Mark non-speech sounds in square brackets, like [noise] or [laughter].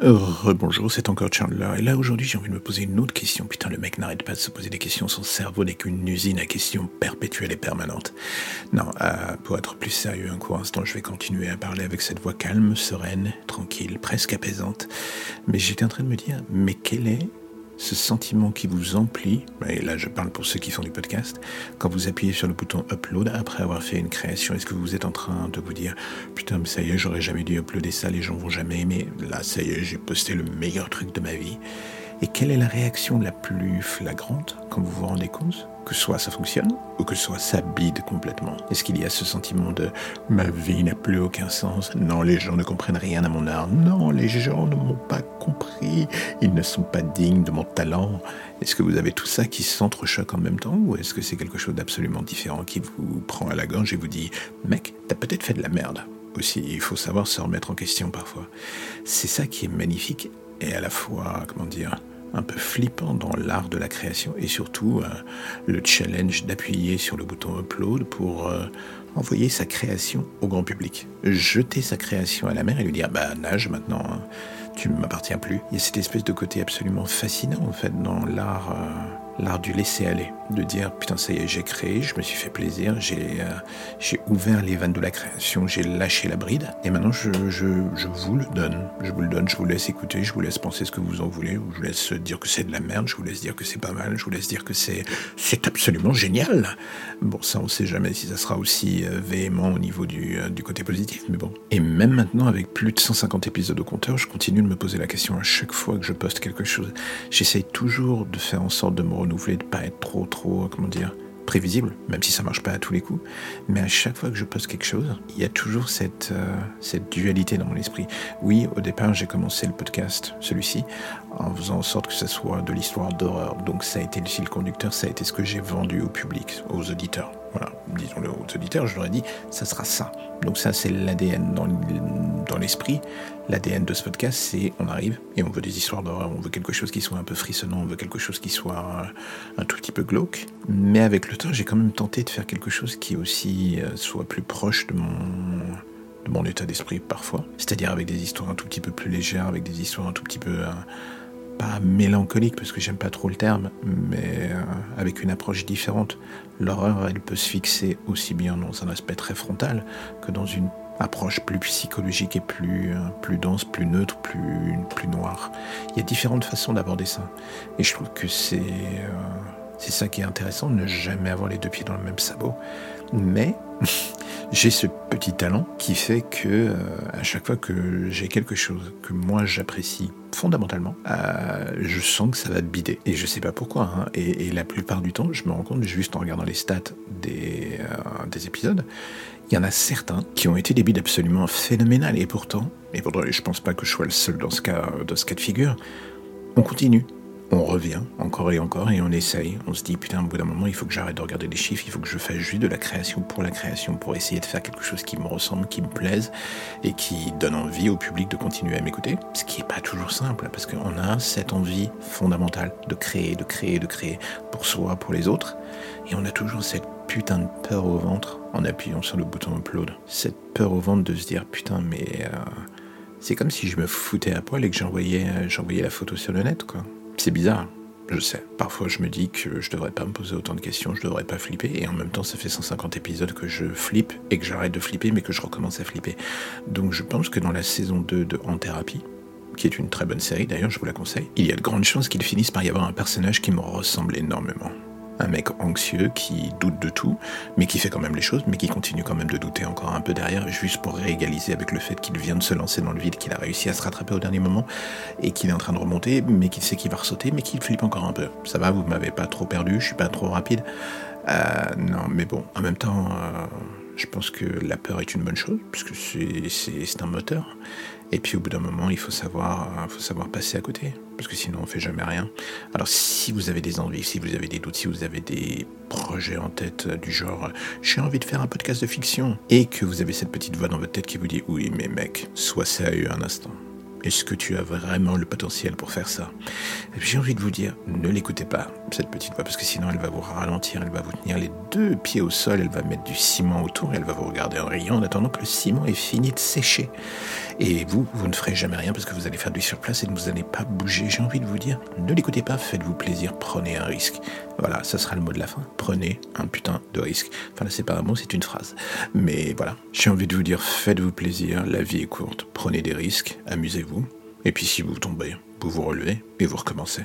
Rebonjour, c'est encore Chandler. Et là, aujourd'hui, j'ai envie de me poser une autre question. Putain, le mec n'arrête pas de se poser des questions. Son cerveau n'est qu'une usine à questions perpétuelles et permanentes. Non, euh, pour être plus sérieux, un court instant, je vais continuer à parler avec cette voix calme, sereine, tranquille, presque apaisante. Mais j'étais en train de me dire, mais quel est ce sentiment qui vous emplit, et là je parle pour ceux qui font du podcast, quand vous appuyez sur le bouton upload après avoir fait une création, est-ce que vous êtes en train de vous dire putain mais ça y est j'aurais jamais dû uploader ça, les gens vont jamais aimer, là ça y est j'ai posté le meilleur truc de ma vie. Et quelle est la réaction la plus flagrante quand vous vous rendez compte que soit ça fonctionne ou que soit ça bide complètement? Est-ce qu'il y a ce sentiment de ma vie n'a plus aucun sens Non, les gens ne comprennent rien à mon art. Non, les gens ne m'ont pas compris. Ils ne sont pas dignes de mon talent. Est-ce que vous avez tout ça qui s'entrechoque en même temps ou est-ce que c'est quelque chose d'absolument différent qui vous prend à la gorge et vous dit mec, t'as peut-être fait de la merde aussi. Il faut savoir se remettre en question parfois. C'est ça qui est magnifique et à la fois, comment dire, un peu flippant dans l'art de la création et surtout euh, le challenge d'appuyer sur le bouton upload pour euh, envoyer sa création au grand public. Jeter sa création à la mer et lui dire bah nage maintenant, hein. tu ne m'appartiens plus. Il y a cette espèce de côté absolument fascinant en fait dans l'art. Euh, l'art du laisser aller, de dire putain ça y est j'ai créé, je me suis fait plaisir, j'ai euh, j'ai ouvert les vannes de la création, j'ai lâché la bride et maintenant je, je, je, vous le donne, je vous le donne, je vous laisse écouter, je vous laisse penser ce que vous en voulez, je vous laisse dire que c'est de la merde, je vous laisse dire que c'est pas mal, je vous laisse dire que c'est c'est absolument génial. Bon ça on sait jamais si ça sera aussi euh, véhément au niveau du, euh, du côté positif, mais bon. Et même maintenant avec plus de 150 épisodes au compteur, je continue de me poser la question à chaque fois que je poste quelque chose. J'essaye toujours de faire en sorte de me renouveler, de pas être trop, trop, comment dire, prévisible, même si ça marche pas à tous les coups. Mais à chaque fois que je poste quelque chose, il y a toujours cette, euh, cette dualité dans mon esprit. Oui, au départ, j'ai commencé le podcast, celui-ci, en faisant en sorte que ce soit de l'histoire d'horreur. Donc ça a été le fil conducteur, ça a été ce que j'ai vendu au public, aux auditeurs. Voilà, disons-le aux auditeurs, je leur ai dit, ça sera ça. Donc ça, c'est l'ADN dans, dans l'esprit. L'ADN de ce podcast, c'est on arrive et on veut des histoires d'horreur, on veut quelque chose qui soit un peu frissonnant, on veut quelque chose qui soit un tout petit peu glauque. Mais avec le temps, j'ai quand même tenté de faire quelque chose qui aussi euh, soit plus proche de mon de mon état d'esprit parfois. C'est-à-dire avec des histoires un tout petit peu plus légères, avec des histoires un tout petit peu... Euh, pas mélancolique parce que j'aime pas trop le terme, mais euh, avec une approche différente. L'horreur, elle peut se fixer aussi bien dans un aspect très frontal que dans une approche plus psychologique et plus, euh, plus dense, plus neutre, plus, plus noire. Il y a différentes façons d'aborder ça. Et je trouve que c'est euh, c'est ça qui est intéressant, ne jamais avoir les deux pieds dans le même sabot. Mais [laughs] j'ai ce petit talent qui fait que euh, à chaque fois que j'ai quelque chose que moi j'apprécie fondamentalement, euh, je sens que ça va bider. Et je sais pas pourquoi. Hein. Et, la plupart du temps, je me rends compte juste en regardant les stats des, euh, des épisodes, il y en a certains qui ont été des bides absolument phénoménales. Et pourtant, et je pense pas que je sois le seul dans ce cas de figure, on continue on revient encore et encore et on essaye. On se dit, putain, au bout d'un moment, il faut que j'arrête de regarder les chiffres, il faut que je fasse juste de la création pour la création, pour essayer de faire quelque chose qui me ressemble, qui me plaise et qui donne envie au public de continuer à m'écouter. Ce qui n'est pas toujours simple, parce qu'on a cette envie fondamentale de créer, de créer, de créer pour soi, pour les autres. Et on a toujours cette putain de peur au ventre en appuyant sur le bouton upload. Cette peur au ventre de se dire, putain, mais... Euh, c'est comme si je me foutais à poil et que j'envoyais, euh, j'envoyais la photo sur le net, quoi. C'est bizarre, je sais. Parfois, je me dis que je devrais pas me poser autant de questions, je devrais pas flipper, et en même temps, ça fait 150 épisodes que je flippe et que j'arrête de flipper, mais que je recommence à flipper. Donc, je pense que dans la saison 2 de En Thérapie, qui est une très bonne série d'ailleurs, je vous la conseille, il y a de grandes chances qu'il finisse par y avoir un personnage qui me ressemble énormément un mec anxieux qui doute de tout, mais qui fait quand même les choses, mais qui continue quand même de douter encore un peu derrière, juste pour réégaliser avec le fait qu'il vient de se lancer dans le vide, qu'il a réussi à se rattraper au dernier moment, et qu'il est en train de remonter, mais qu'il sait qu'il va ressauter, mais qu'il flippe encore un peu. Ça va, vous m'avez pas trop perdu, je suis pas trop rapide. Euh, non, mais bon, en même temps, euh, je pense que la peur est une bonne chose, puisque c'est un moteur. Et puis au bout d'un moment, il faut savoir, faut savoir passer à côté, parce que sinon on fait jamais rien. Alors si vous avez des envies, si vous avez des doutes, si vous avez des projets en tête euh, du genre j'ai envie de faire un podcast de fiction, et que vous avez cette petite voix dans votre tête qui vous dit oui mais mec, sois sérieux un instant. Est-ce que tu as vraiment le potentiel pour faire ça? J'ai envie de vous dire, ne l'écoutez pas, cette petite voix, parce que sinon elle va vous ralentir, elle va vous tenir les deux pieds au sol, elle va mettre du ciment autour, et elle va vous regarder en riant en attendant que le ciment ait fini de sécher. Et vous, vous ne ferez jamais rien parce que vous allez faire du surplace et vous n'allez pas bouger. J'ai envie de vous dire, ne l'écoutez pas, faites-vous plaisir, prenez un risque. Voilà, ça sera le mot de la fin. Prenez un putain de risque. Enfin là, c'est pas un mot, c'est une phrase. Mais voilà, j'ai envie de vous dire, faites-vous plaisir, la vie est courte, prenez des risques, amusez-vous. Et puis si vous tombez, vous vous relevez et vous recommencez.